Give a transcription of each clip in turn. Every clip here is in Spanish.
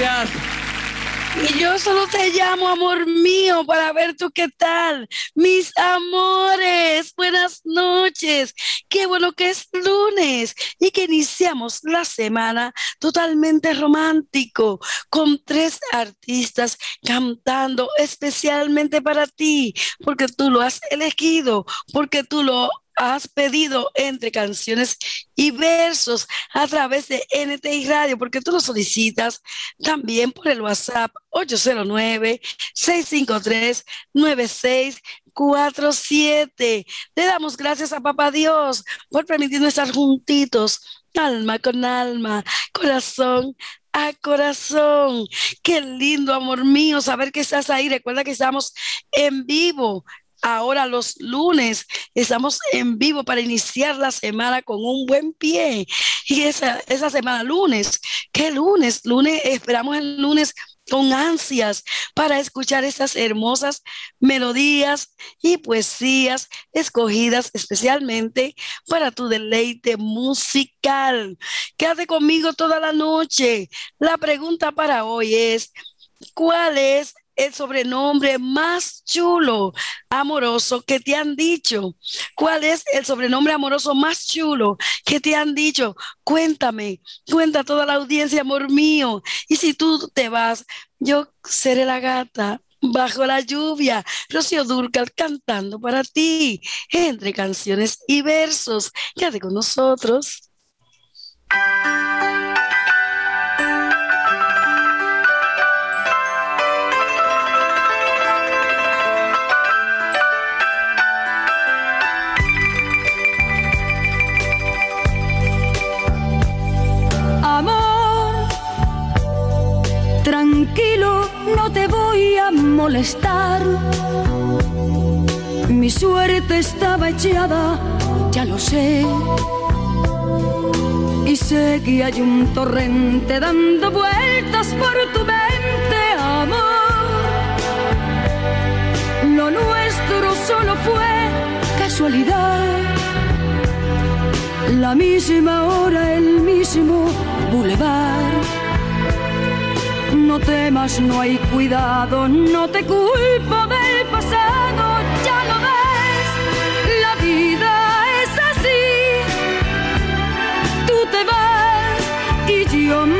Y yo solo te llamo, amor mío, para ver tú qué tal. Mis amores, buenas noches. Qué bueno que es lunes y que iniciamos la semana totalmente romántico con tres artistas cantando especialmente para ti, porque tú lo has elegido, porque tú lo has pedido entre canciones y versos a través de NTI Radio, porque tú lo solicitas también por el WhatsApp 809-653-9647. Le damos gracias a Papá Dios por permitirnos estar juntitos, alma con alma, corazón a corazón. Qué lindo, amor mío, saber que estás ahí. Recuerda que estamos en vivo Ahora los lunes estamos en vivo para iniciar la semana con un buen pie. Y esa, esa semana, lunes, ¿qué lunes? Lunes, esperamos el lunes con ansias para escuchar estas hermosas melodías y poesías escogidas especialmente para tu deleite musical. Quédate conmigo toda la noche. La pregunta para hoy es, ¿cuál es el sobrenombre más chulo, amoroso que te han dicho? ¿Cuál es el sobrenombre amoroso más chulo que te han dicho? Cuéntame, cuenta toda la audiencia, amor mío. Y si tú te vas, yo seré la gata bajo la lluvia. Rocío Durcal cantando para ti, entre canciones y versos. Quédate con nosotros. Molestar. Mi suerte estaba echada, ya lo sé. Y sé que hay un torrente dando vueltas por tu mente, amor. Lo nuestro solo fue casualidad. La misma hora, el mismo bulevar no temas, no hay cuidado, no te culpo del pasado, ya lo ves, la vida es así. Tú te vas y yo me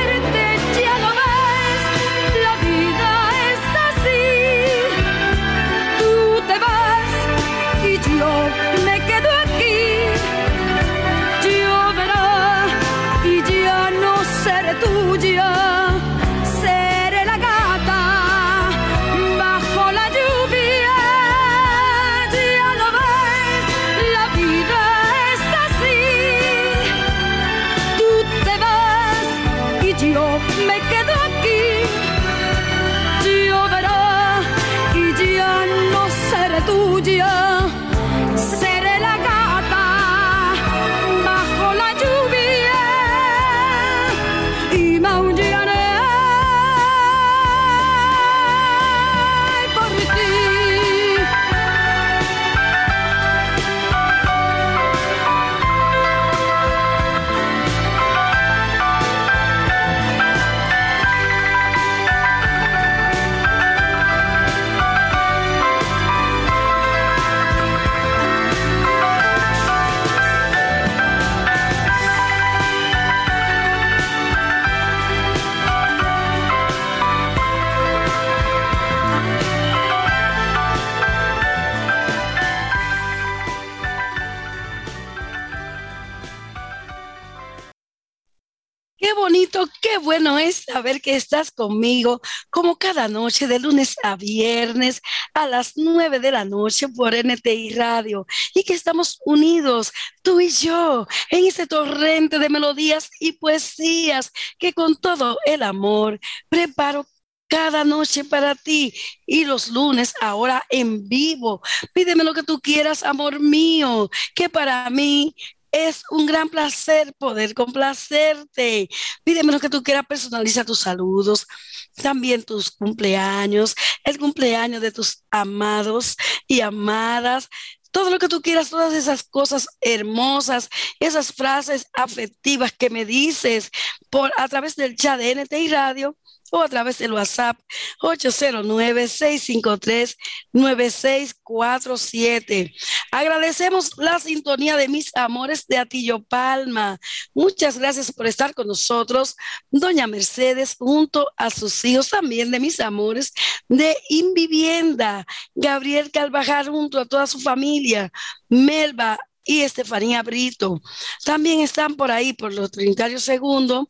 bonito, qué bueno es saber que estás conmigo como cada noche de lunes a viernes a las nueve de la noche por NTI Radio y que estamos unidos, tú y yo, en ese torrente de melodías y poesías que con todo el amor preparo cada noche para ti y los lunes ahora en vivo. Pídeme lo que tú quieras, amor mío, que para mí es un gran placer poder complacerte. Pídeme lo que tú quieras, personaliza tus saludos, también tus cumpleaños, el cumpleaños de tus amados y amadas. Todo lo que tú quieras, todas esas cosas hermosas, esas frases afectivas que me dices por a través del chat de NTI Radio o a través del WhatsApp 809-653-9647. Agradecemos la sintonía de mis amores de Atillo Palma. Muchas gracias por estar con nosotros, doña Mercedes, junto a sus hijos también de mis amores de Invivienda, Gabriel Calvajar junto a toda su familia, Melba, y Estefanía Brito. También están por ahí, por los Trinitarios Segundo,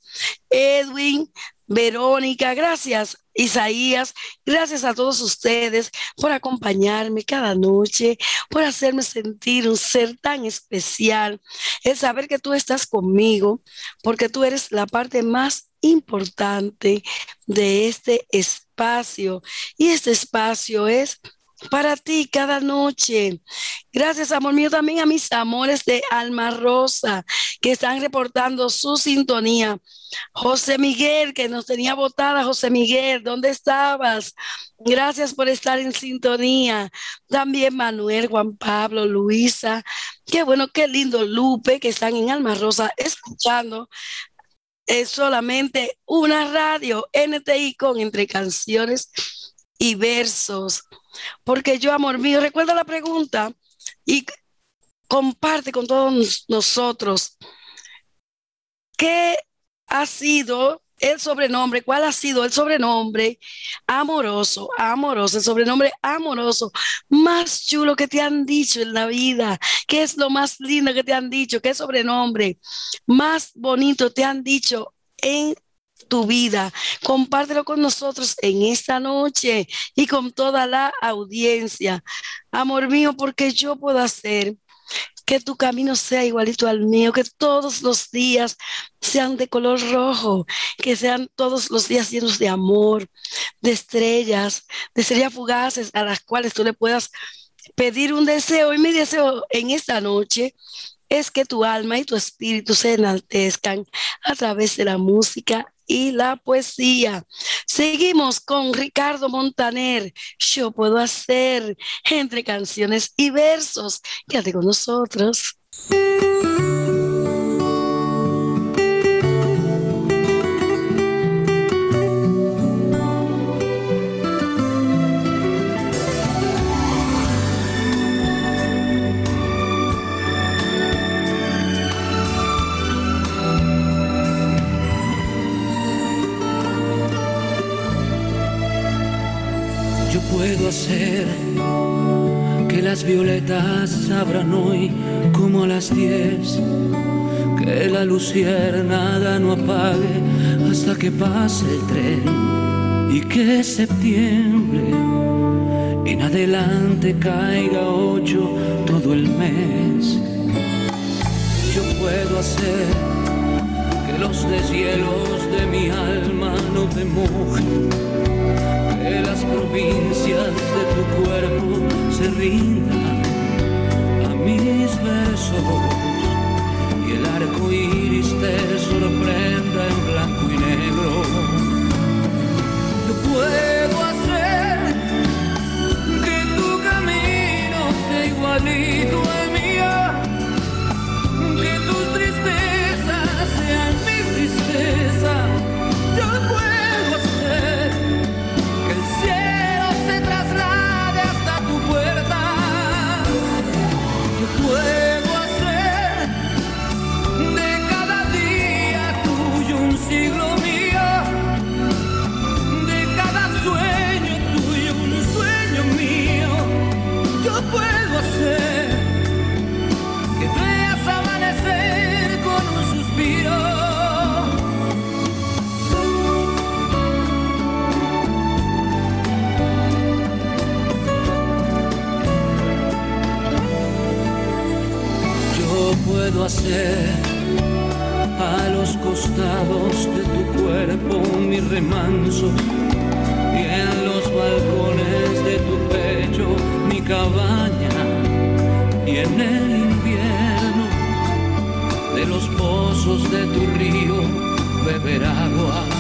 Edwin, Verónica, gracias. Isaías, gracias a todos ustedes por acompañarme cada noche, por hacerme sentir un ser tan especial, el saber que tú estás conmigo, porque tú eres la parte más importante de este espacio. Y este espacio es para ti cada noche. Gracias, amor mío, también a mis amores de Alma Rosa que están reportando su sintonía. José Miguel, que nos tenía votada, José Miguel, ¿dónde estabas? Gracias por estar en sintonía. También Manuel, Juan Pablo, Luisa. Qué bueno, qué lindo, Lupe, que están en Alma Rosa escuchando es solamente una radio NTI con entre canciones y versos. Porque yo, amor mío, recuerda la pregunta y comparte con todos nosotros. Qué ha sido el sobrenombre, cuál ha sido el sobrenombre amoroso, amoroso, el sobrenombre amoroso más chulo que te han dicho en la vida, qué es lo más lindo que te han dicho, qué sobrenombre más bonito te han dicho en tu vida. Compártelo con nosotros en esta noche y con toda la audiencia. Amor mío, porque yo puedo hacer que tu camino sea igualito al mío, que todos los días sean de color rojo, que sean todos los días llenos de amor, de estrellas, de estrellas fugaces a las cuales tú le puedas pedir un deseo. Y mi deseo en esta noche es que tu alma y tu espíritu se enaltezcan a través de la música y la poesía. Seguimos con Ricardo Montaner. Yo puedo hacer entre canciones y versos. Quédate con nosotros. Que las violetas abran hoy como a las diez, que la luciérnaga no apague hasta que pase el tren y que septiembre en adelante caiga ocho todo el mes. Yo puedo hacer que los deshielos de mi alma no te mojen que las provincias de tu cuerpo se rindan a mis versos y el arco iris te sorprenda en blanco y negro. Yo puedo hacer a los costados de tu cuerpo mi remanso y en los balcones de tu pecho mi cabaña y en el invierno de los pozos de tu río beber agua.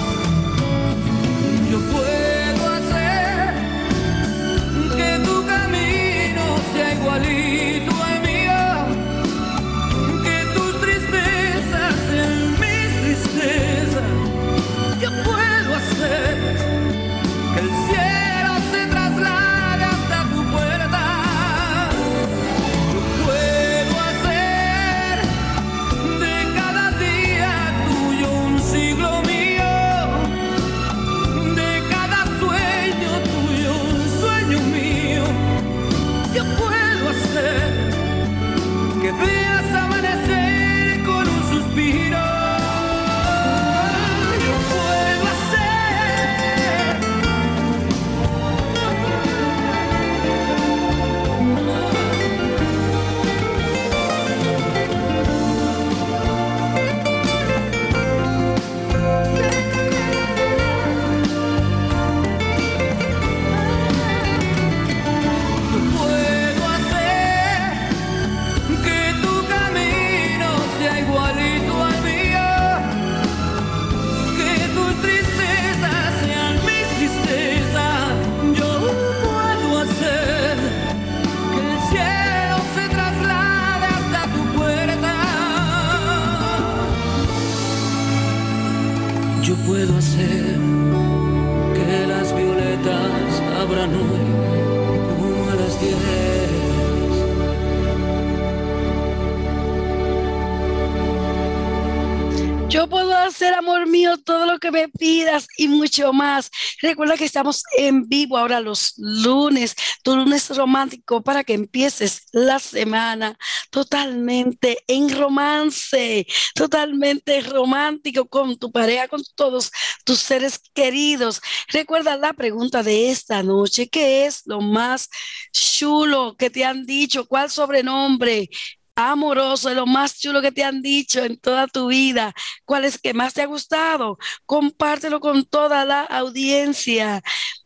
Mío, todo lo que me pidas y mucho más. Recuerda que estamos en vivo ahora los lunes, tu lunes romántico para que empieces la semana totalmente en romance, totalmente romántico con tu pareja, con todos tus seres queridos. Recuerda la pregunta de esta noche, ¿qué es lo más chulo que te han dicho? ¿Cuál sobrenombre? Amoroso, es lo más chulo que te han dicho en toda tu vida, cuál es que más te ha gustado, compártelo con toda la audiencia.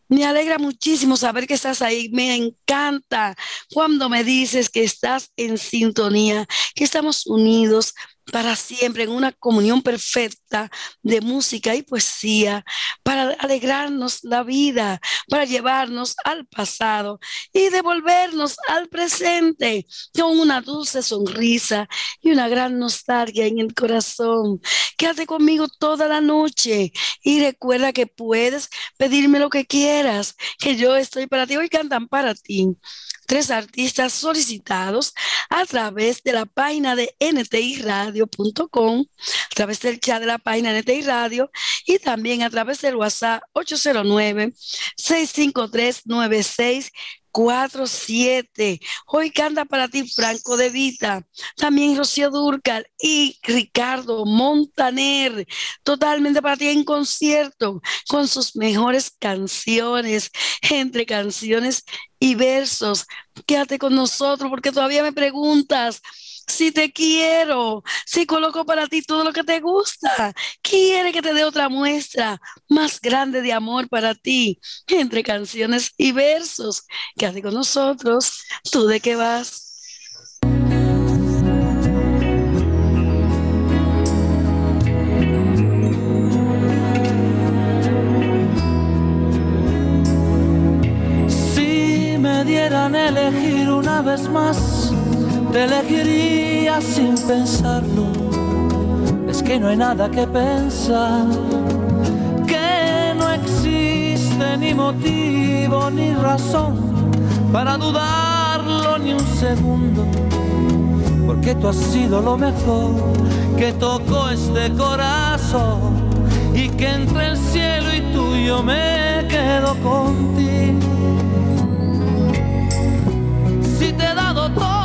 Me alegra muchísimo saber que estás ahí. Me encanta cuando me dices que estás en sintonía, que estamos unidos para siempre en una comunión perfecta de música y poesía, para alegrarnos la vida, para llevarnos al pasado y devolvernos al presente con una dulce sonrisa y una gran nostalgia en el corazón. Quédate conmigo toda la noche y recuerda que puedes pedirme lo que quieras, que yo estoy para ti. Hoy cantan para ti tres artistas solicitados a través de la página de ntiradio.com, a través del chat de la página NTI Radio y también a través del WhatsApp 809 653 96 47. Hoy canta para ti Franco de Vita, también Rocío Durcal y Ricardo Montaner, totalmente para ti en concierto con sus mejores canciones, entre canciones y versos. Quédate con nosotros porque todavía me preguntas si te quiero, si coloco para ti todo lo que te gusta, quiere que te dé otra muestra más grande de amor para ti, entre canciones y versos. Quédate con nosotros, tú de qué vas. Si me dieran elegir una vez más te elegiría sin pensarlo. Es que no hay nada que pensar, que no existe ni motivo ni razón para dudarlo ni un segundo. Porque tú has sido lo mejor que tocó este corazón y que entre el cielo y tuyo me quedo contigo. Si te he dado todo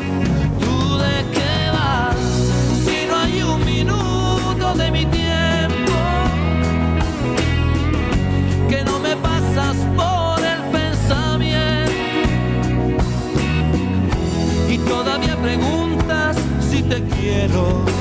Preguntas si te quiero.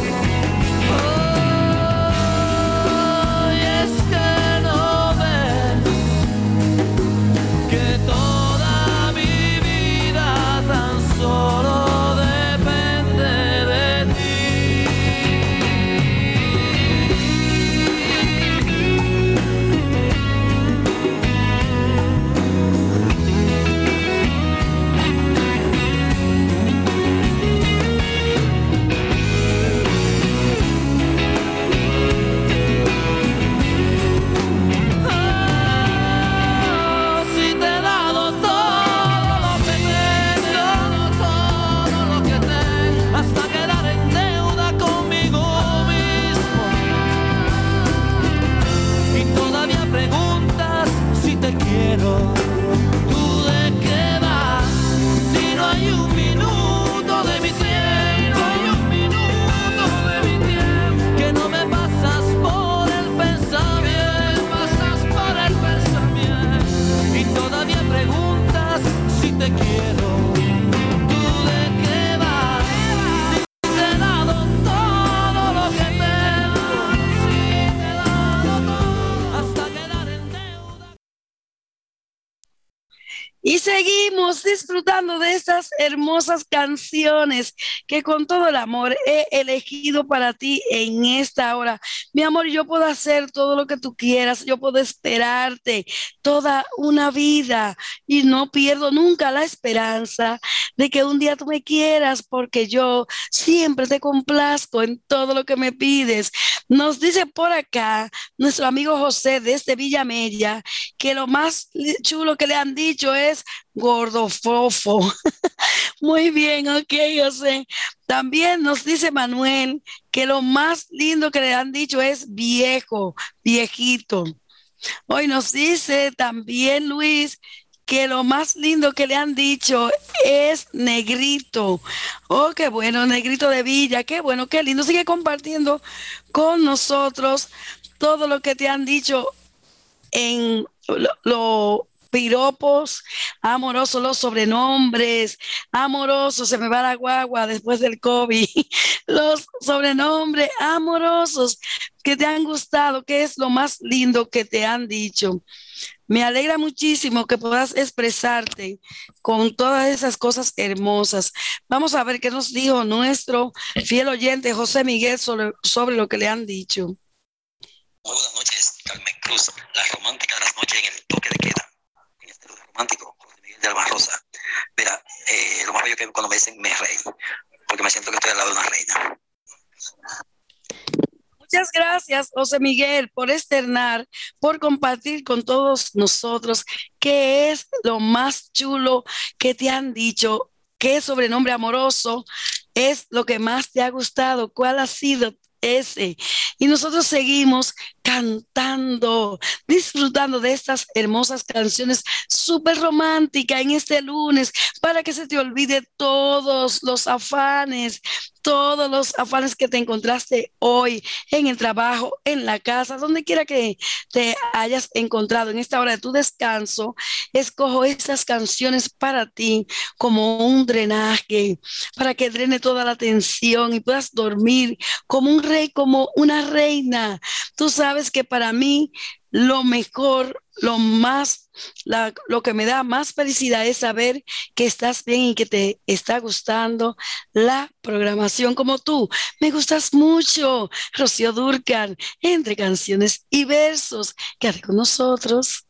Disfrutando de estas hermosas canciones que con todo el amor he elegido para ti en esta hora. Mi amor, yo puedo hacer todo lo que tú quieras, yo puedo esperarte toda una vida y no pierdo nunca la esperanza de que un día tú me quieras porque yo siempre te complazco en todo lo que me pides. Nos dice por acá nuestro amigo José desde Villamella que lo más chulo que le han dicho es gordofofo. Muy bien, ok, José. También nos dice Manuel que lo más lindo que le han dicho es viejo, viejito. Hoy nos dice también Luis que lo más lindo que le han dicho es negrito. Oh, qué bueno, negrito de Villa, qué bueno, qué lindo. Sigue compartiendo con nosotros todo lo que te han dicho en lo piropos amorosos, los sobrenombres amorosos, se me va la guagua después del COVID, los sobrenombres amorosos que te han gustado, que es lo más lindo que te han dicho. Me alegra muchísimo que puedas expresarte con todas esas cosas hermosas. Vamos a ver qué nos dijo nuestro fiel oyente José Miguel sobre, lo que le han dicho. Muy buenas noches, Carmen Cruz, la romántica de las noches en el toque de queda romántico, José Miguel de Alba Rosa. Mira, eh, lo más bello que cuando me dicen me rey, porque me siento que estoy al lado de una reina. Muchas gracias, José Miguel, por externar, por compartir con todos nosotros qué es lo más chulo que te han dicho, qué sobrenombre amoroso es lo que más te ha gustado, cuál ha sido ese. Y nosotros seguimos cantando, disfrutando de estas hermosas canciones súper románticas en este lunes, para que se te olvide todos los afanes, todos los afanes que te encontraste hoy en el trabajo, en la casa, donde quiera que te hayas encontrado en esta hora de tu descanso. Escojo estas canciones para ti como un drenaje, para que drene toda la tensión y puedas dormir como un rey, como una reina. Tú sabes que para mí lo mejor, lo más, lo que me da más felicidad es saber que estás bien y que te está gustando la programación como tú. Me gustas mucho, Rocío Durcan, entre canciones y versos. Quédate con nosotros.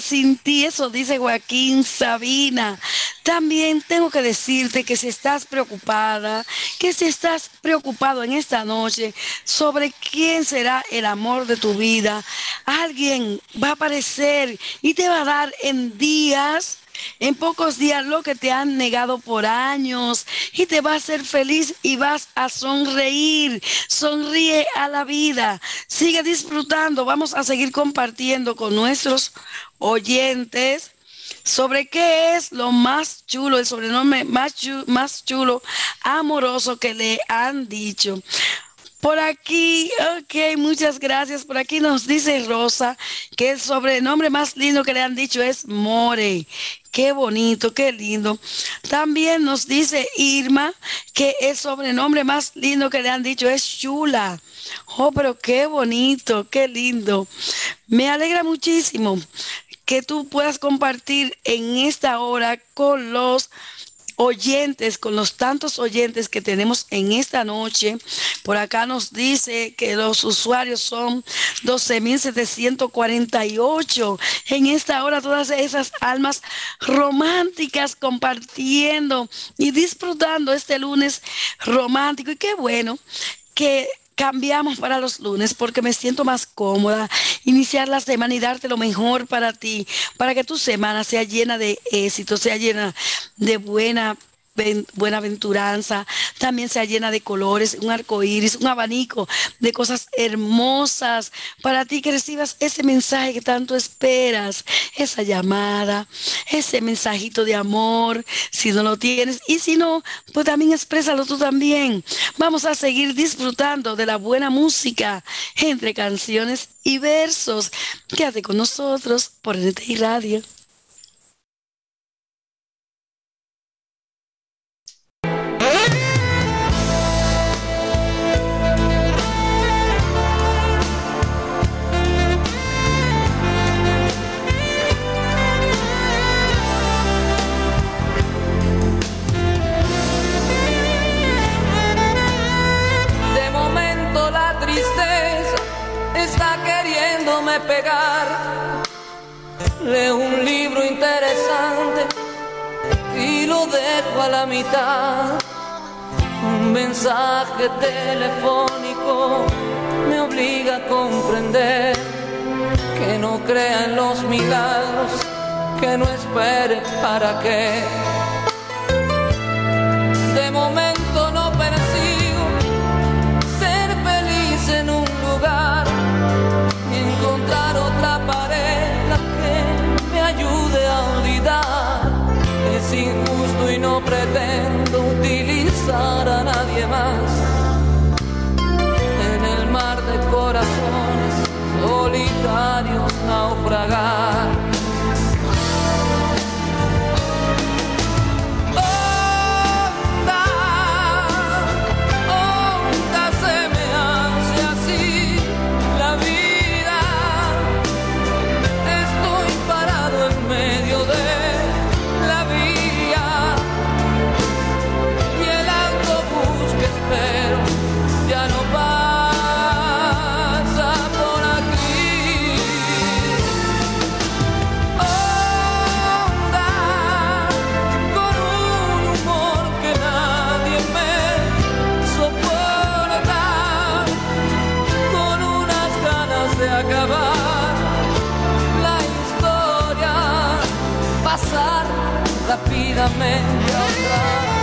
Sin ti, eso dice Joaquín Sabina. También tengo que decirte que si estás preocupada, que si estás preocupado en esta noche sobre quién será el amor de tu vida, alguien va a aparecer y te va a dar en días en pocos días lo que te han negado por años y te va a hacer feliz y vas a sonreír. Sonríe a la vida. Sigue disfrutando. Vamos a seguir compartiendo con nuestros oyentes sobre qué es lo más chulo, el sobrenombre más chulo, más chulo amoroso que le han dicho. Por aquí, ok, muchas gracias. Por aquí nos dice Rosa que el sobrenombre más lindo que le han dicho es More. Qué bonito, qué lindo. También nos dice Irma que el sobrenombre más lindo que le han dicho es Chula. Oh, pero qué bonito, qué lindo. Me alegra muchísimo que tú puedas compartir en esta hora con los oyentes, con los tantos oyentes que tenemos en esta noche. Por acá nos dice que los usuarios son 12.748. En esta hora todas esas almas románticas compartiendo y disfrutando este lunes romántico. Y qué bueno que cambiamos para los lunes porque me siento más cómoda, iniciar la semana y darte lo mejor para ti, para que tu semana sea llena de éxito, sea llena de buena buena aventuranza, también sea llena de colores, un arco iris, un abanico de cosas hermosas para ti que recibas ese mensaje que tanto esperas, esa llamada, ese mensajito de amor, si no lo tienes, y si no, pues también exprésalo tú también. Vamos a seguir disfrutando de la buena música entre canciones y versos. Quédate con nosotros por NTI Radio. A la mitad. Un mensaje telefónico me obliga a comprender que no crea en los milagros, que no espere para qué. No pretendo utilizar a nadie más. En el mar de corazones solitarios naufragar. Rápidamente otra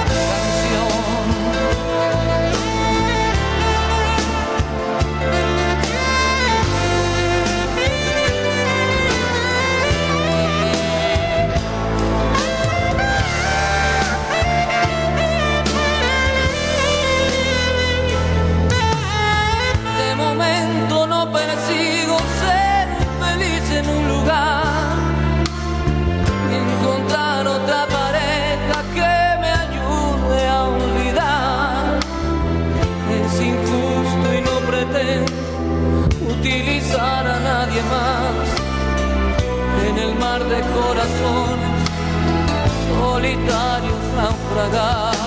de corazones solitarios naufragar.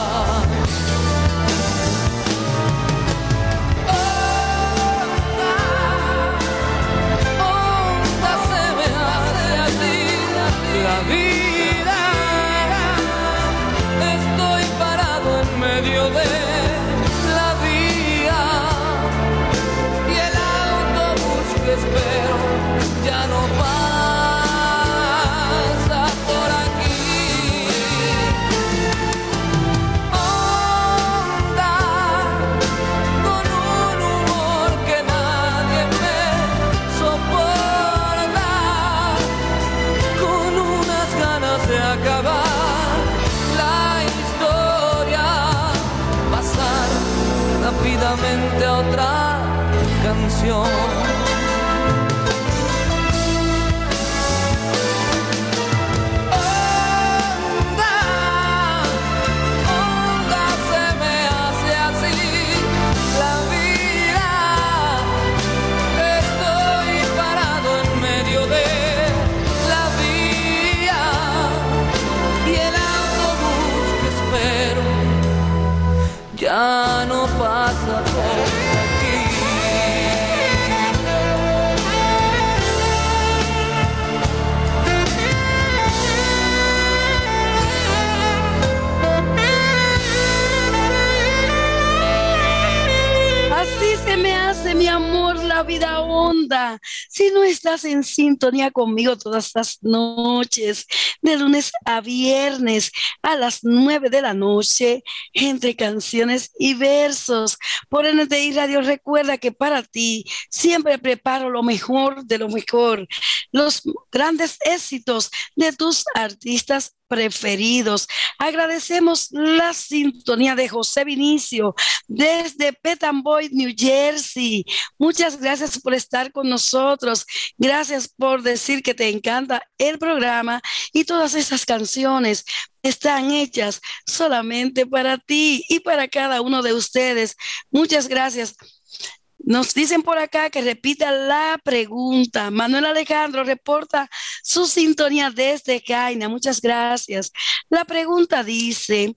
En sintonía conmigo todas las noches, de lunes a viernes, a las nueve de la noche, entre canciones y versos. Por NTI Radio, recuerda que para ti siempre preparo lo mejor de lo mejor, los grandes éxitos de tus artistas preferidos. Agradecemos la sintonía de José Vinicio desde Petamboy, New Jersey. Muchas gracias por estar con nosotros. Gracias por decir que te encanta el programa y todas esas canciones están hechas solamente para ti y para cada uno de ustedes. Muchas gracias. Nos dicen por acá que repita la pregunta. Manuel Alejandro reporta su sintonía desde Caina. Muchas gracias. La pregunta dice,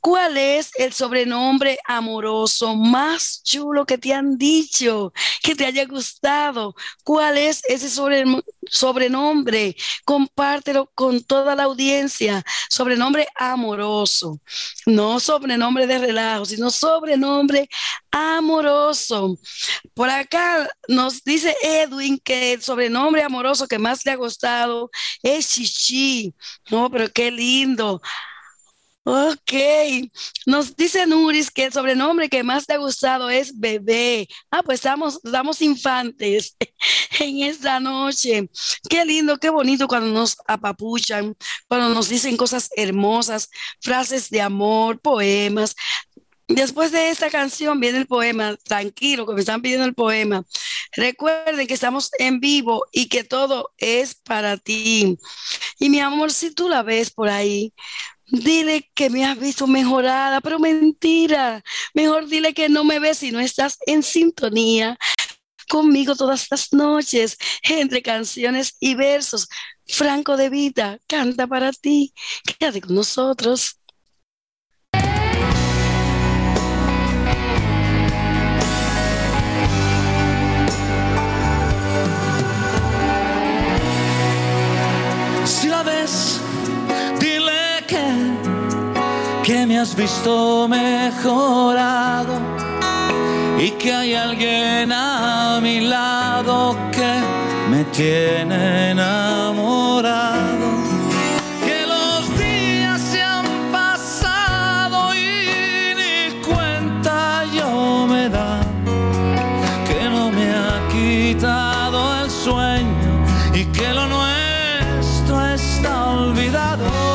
¿cuál es el sobrenombre amoroso más chulo que te han dicho, que te haya gustado? ¿Cuál es ese sobre- sobrenombre? Compártelo con toda la audiencia. Sobrenombre amoroso. No sobrenombre de relajo, sino sobrenombre amoroso. Por acá nos dice Edwin que el sobrenombre amoroso que más le ha gustado es Chichi. No, pero qué lindo. Ok, nos dice Nuris que el sobrenombre que más te ha gustado es bebé. Ah, pues estamos, estamos infantes en esta noche. Qué lindo, qué bonito cuando nos apapuchan, cuando nos dicen cosas hermosas, frases de amor, poemas. Después de esta canción viene el poema, tranquilo, que me están pidiendo el poema. Recuerden que estamos en vivo y que todo es para ti. Y mi amor, si tú la ves por ahí, dile que me has visto mejorada, pero mentira. Mejor dile que no me ves si no estás en sintonía conmigo todas las noches, entre canciones y versos. Franco de Vita canta para ti. Quédate con nosotros. Que me has visto mejorado y que hay alguien a mi lado que me tiene enamorado. Que los días se han pasado y ni cuenta yo me da que no me ha quitado el sueño y que lo nuestro está olvidado.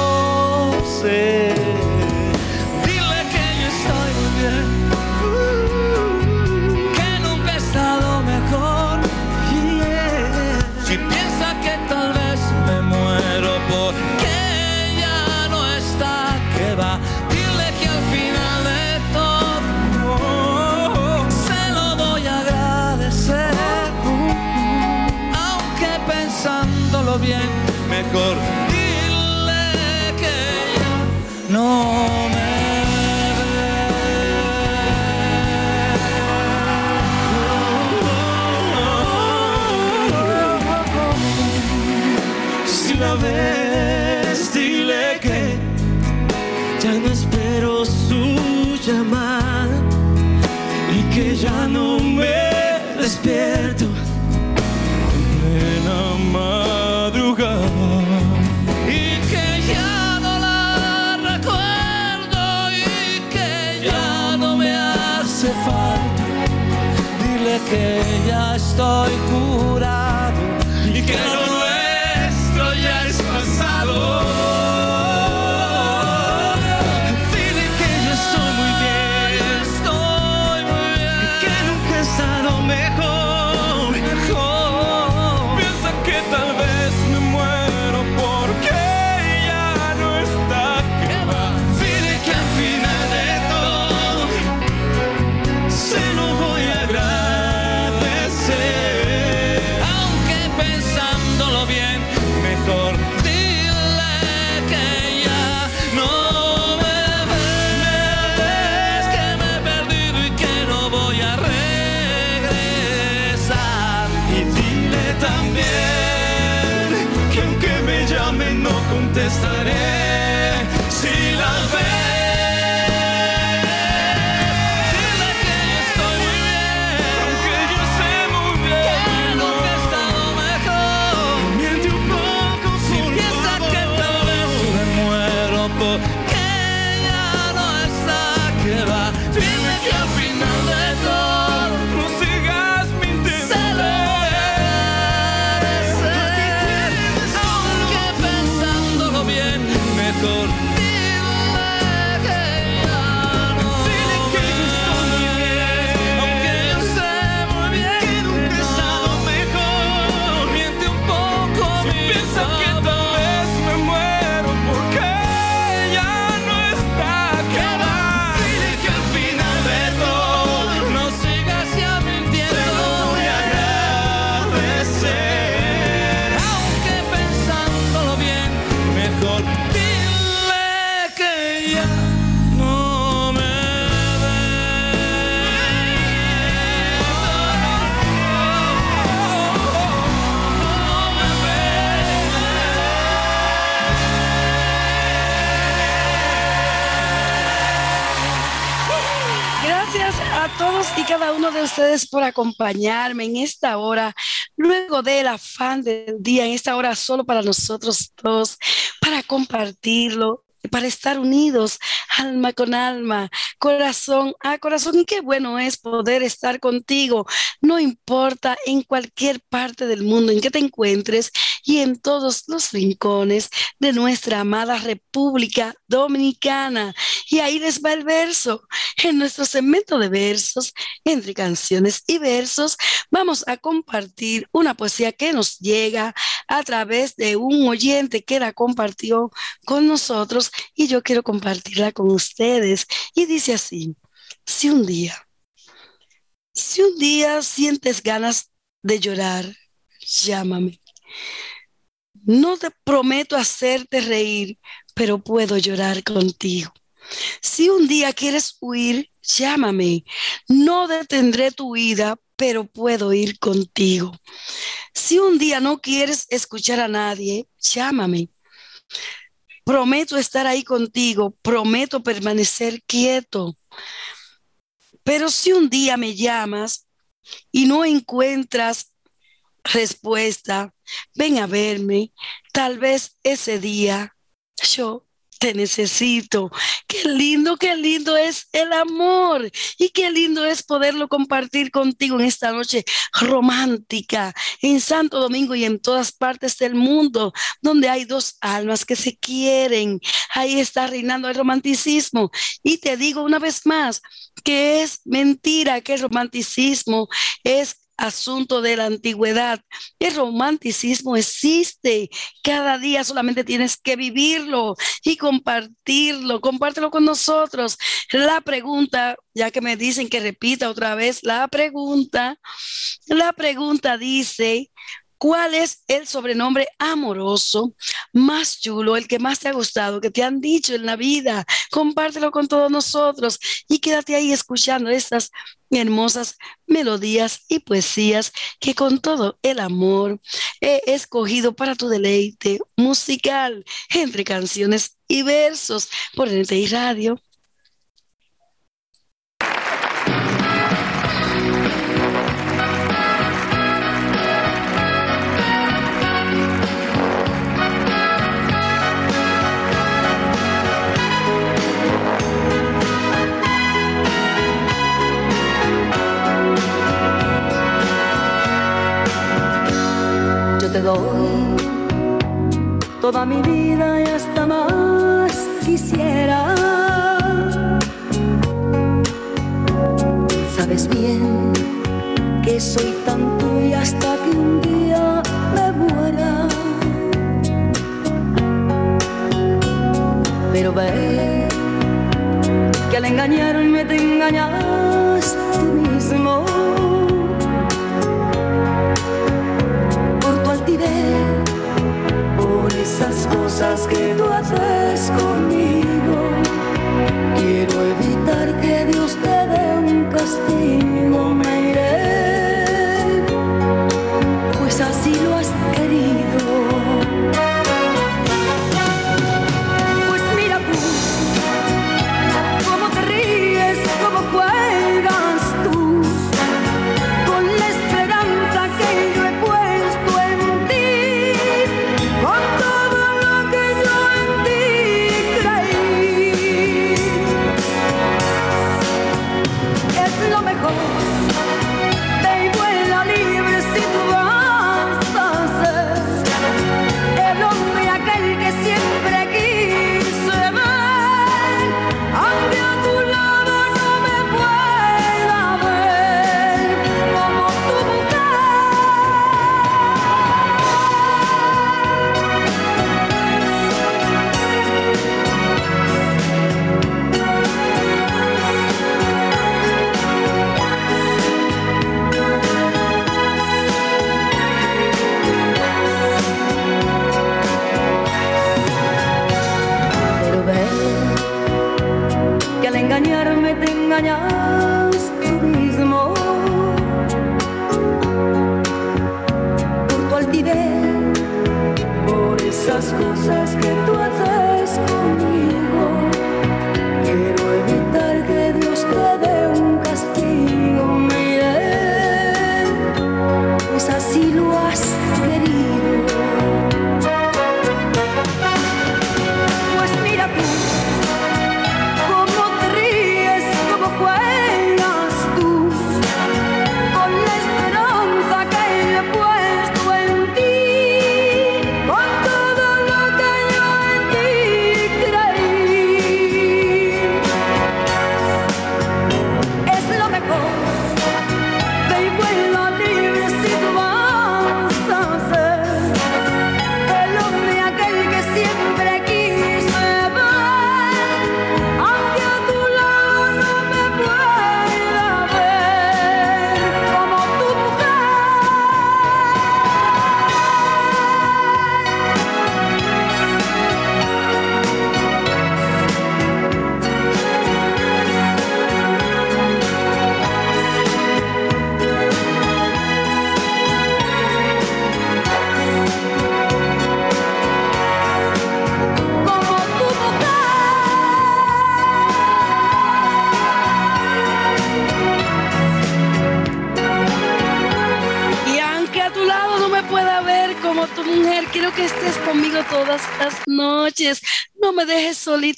Estoy cada uno de ustedes por acompañarme en esta hora, luego del afán del día, en esta hora solo para nosotros dos, para compartirlo, para estar unidos, alma con alma, corazón a corazón. Y qué bueno es poder estar contigo, no importa en cualquier parte del mundo en que te encuentres y en todos los rincones de nuestra amada República Dominicana. Y ahí les va el verso. En nuestro segmento de versos, entre canciones y versos, vamos a compartir una poesía que nos llega a través de un oyente que la compartió con nosotros y yo quiero compartirla con ustedes. Y dice así, si un día, si un día sientes ganas de llorar, llámame. No te prometo hacerte reír, pero puedo llorar contigo. Si un día quieres huir, llámame. No detendré tu vida, pero puedo ir contigo. Si un día no quieres escuchar a nadie, llámame. Prometo estar ahí contigo, prometo permanecer quieto. Pero si un día me llamas y no encuentras respuesta, ven a verme. Tal vez ese día yo te necesito. Qué lindo, qué lindo es el amor y qué lindo es poderlo compartir contigo en esta noche romántica en Santo Domingo y en todas partes del mundo donde hay dos almas que se quieren. Ahí está reinando el romanticismo. Y te digo una vez más que es mentira que el romanticismo es asunto de la antigüedad. El romanticismo existe. Cada día solamente tienes que vivirlo y compartirlo. Compártelo con nosotros. La pregunta, ya que me dicen que repita otra vez, la pregunta, la pregunta dice, ¿Cuál es el sobrenombre amoroso más chulo, el que más te ha gustado, que te han dicho en la vida? Compártelo con todos nosotros y quédate ahí escuchando estas hermosas melodías y poesías que con todo el amor he escogido para tu deleite musical entre canciones y versos por NTI Radio. Doy toda mi vida y hasta más quisiera. Sabes bien que soy tan tuya hasta que un día me muera. Pero ve que al engañarme te engañas tú mismo. Cosas que tú haces conmigo.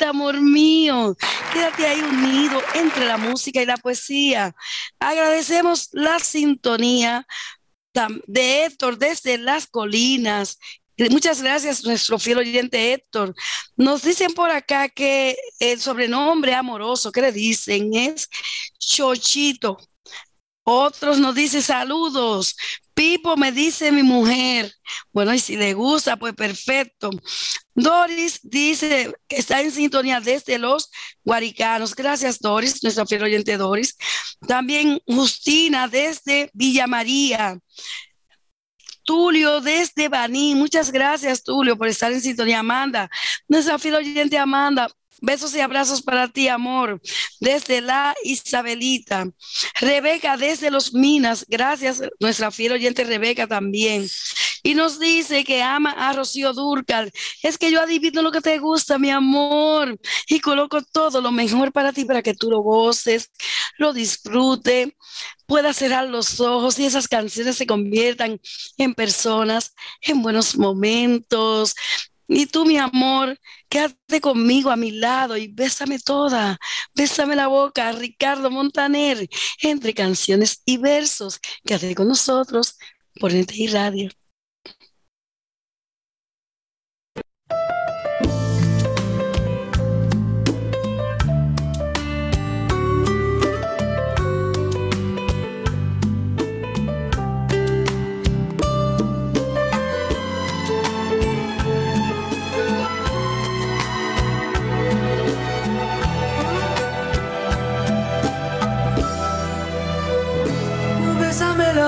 Amor mío. Quédate ahí unido entre la música y la poesía. Agradecemos la sintonía de Héctor desde las colinas. Muchas gracias, nuestro fiel oyente Héctor. Nos dicen por acá que el sobrenombre amoroso que le dicen es Chochito. Otros nos dicen saludos. Pipo me dice mi mujer. Bueno, y si le gusta, pues perfecto. Doris dice que está en sintonía desde los Guaricanos. Gracias, Doris, nuestra fiel oyente Doris. También Justina desde Villa María. Tulio desde Baní. Muchas gracias, Tulio, por estar en sintonía. Amanda, nuestra fiel oyente Amanda. Besos y abrazos para ti, amor, desde la Isabelita. Rebeca desde los Minas, gracias, nuestra fiel oyente Rebeca también. Y nos dice que ama a Rocío Durcal. Es que yo adivino lo que te gusta, mi amor, y coloco todo lo mejor para ti, para que tú lo goces, lo disfrutes, puedas cerrar los ojos y esas canciones se conviertan en personas, en buenos momentos. Y tú, mi amor, quédate conmigo a mi lado y bésame toda, bésame la boca, Ricardo Montaner, entre canciones y versos. Quédate con nosotros por NTI Radio.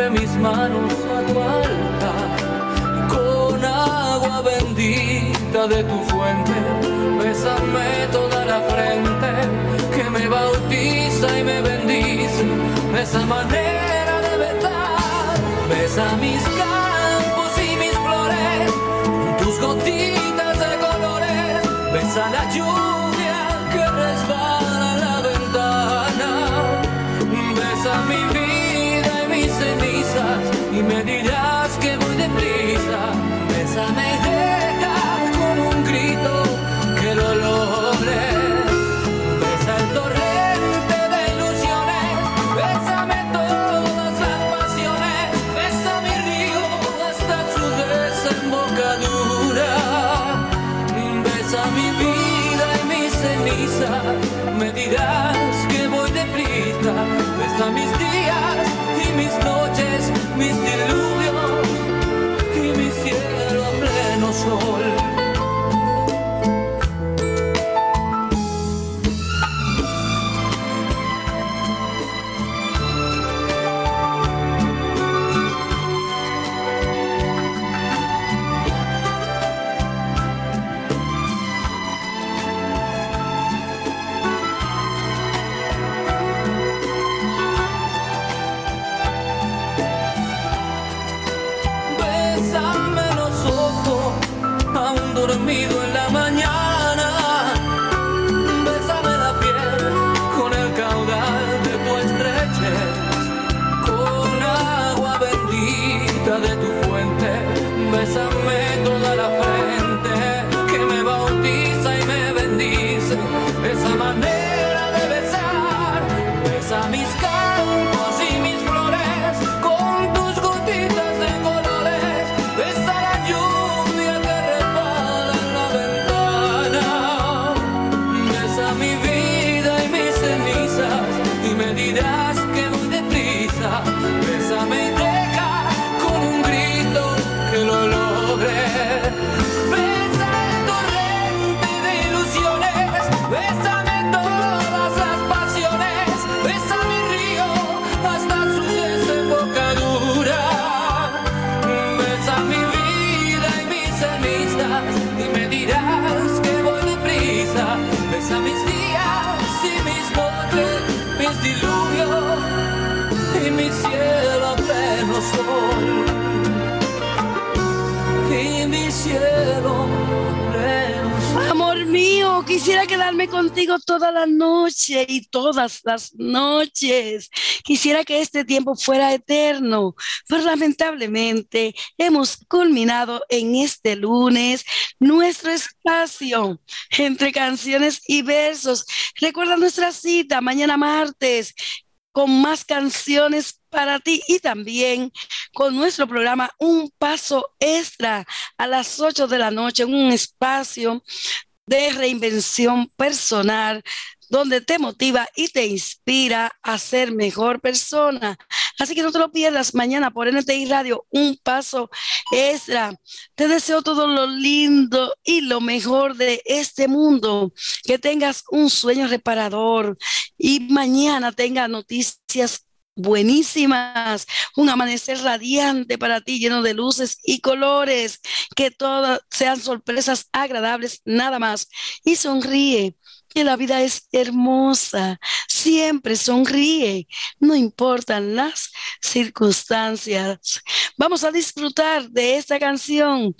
de mis manos a tu altar. Con agua bendita de tu fuente, bésame toda la frente que me bautiza y me bendice. Esa manera de besar, besa mis campos y mis flores, tus gotitas de colores, besa la lluvia y me dirás que voy deprisa, bésame y deja con un grito que lo logre. Besa el torrente de ilusiones, bésame todas las pasiones, besa mi río hasta su desembocadura. Besa mi vida y mis cenizas, me dirás que voy deprisa, besa mis días noches, mis contigo toda la noche y todas las noches. Quisiera que este tiempo fuera eterno, pero lamentablemente hemos culminado en este lunes nuestro espacio entre canciones y versos. Recuerda nuestra cita mañana martes con más canciones para ti y también con nuestro programa Un Paso Extra a las 8 de la noche, en un espacio de reinvención personal donde te motiva y te inspira a ser mejor persona. Así que no te lo pierdas mañana por NTI Radio, un paso extra. Te deseo todo lo lindo y lo mejor de este mundo, que tengas un sueño reparador y mañana tenga noticias buenísimas, un amanecer radiante para ti, lleno de luces y colores, que todas sean sorpresas agradables, nada más. Y sonríe, que la vida es hermosa, siempre sonríe, no importan las circunstancias. Vamos a disfrutar de esta canción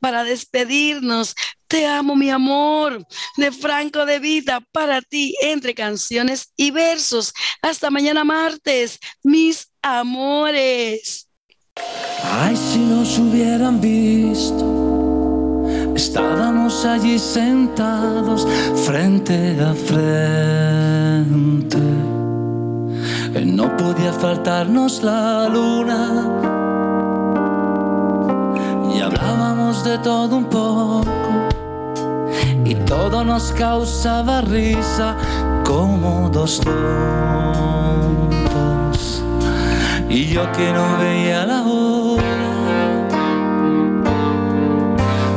para despedirnos. Te amo, mi amor, de Franco de Vida para ti, entre canciones y versos. Hasta mañana martes, mis amores. Ay, si nos hubieran visto, estábamos allí sentados frente a frente. Eh, No podía faltarnos la luna hacíamos de todo un poco y todo nos causaba risa como dos tontos. Y yo que no veía la hora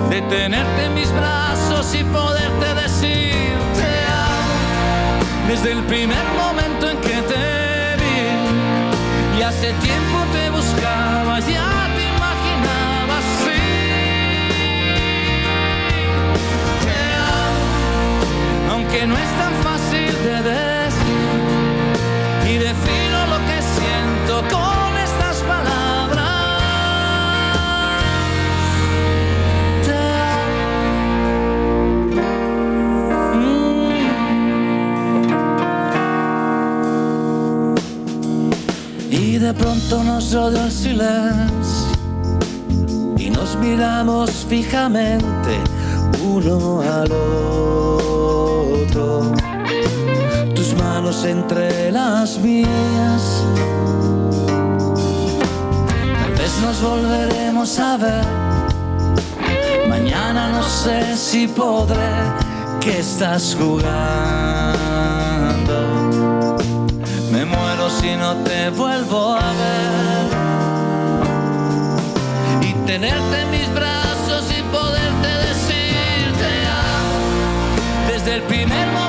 de tenerte en mis brazos y poderte decir te amo desde el primer momento en que te vi. Y hace tiempo aunque no es tan fácil de decir. Y defino lo que siento con estas palabras. Y de pronto nos rodeó el silencio y nos miramos fijamente uno al otro. Tus manos entre las mías. Tal vez nos volveremos a ver. Mañana no sé si podré. que estás jugando? Me muero si no te vuelvo a ver y tenerte en mis brazos primer momento.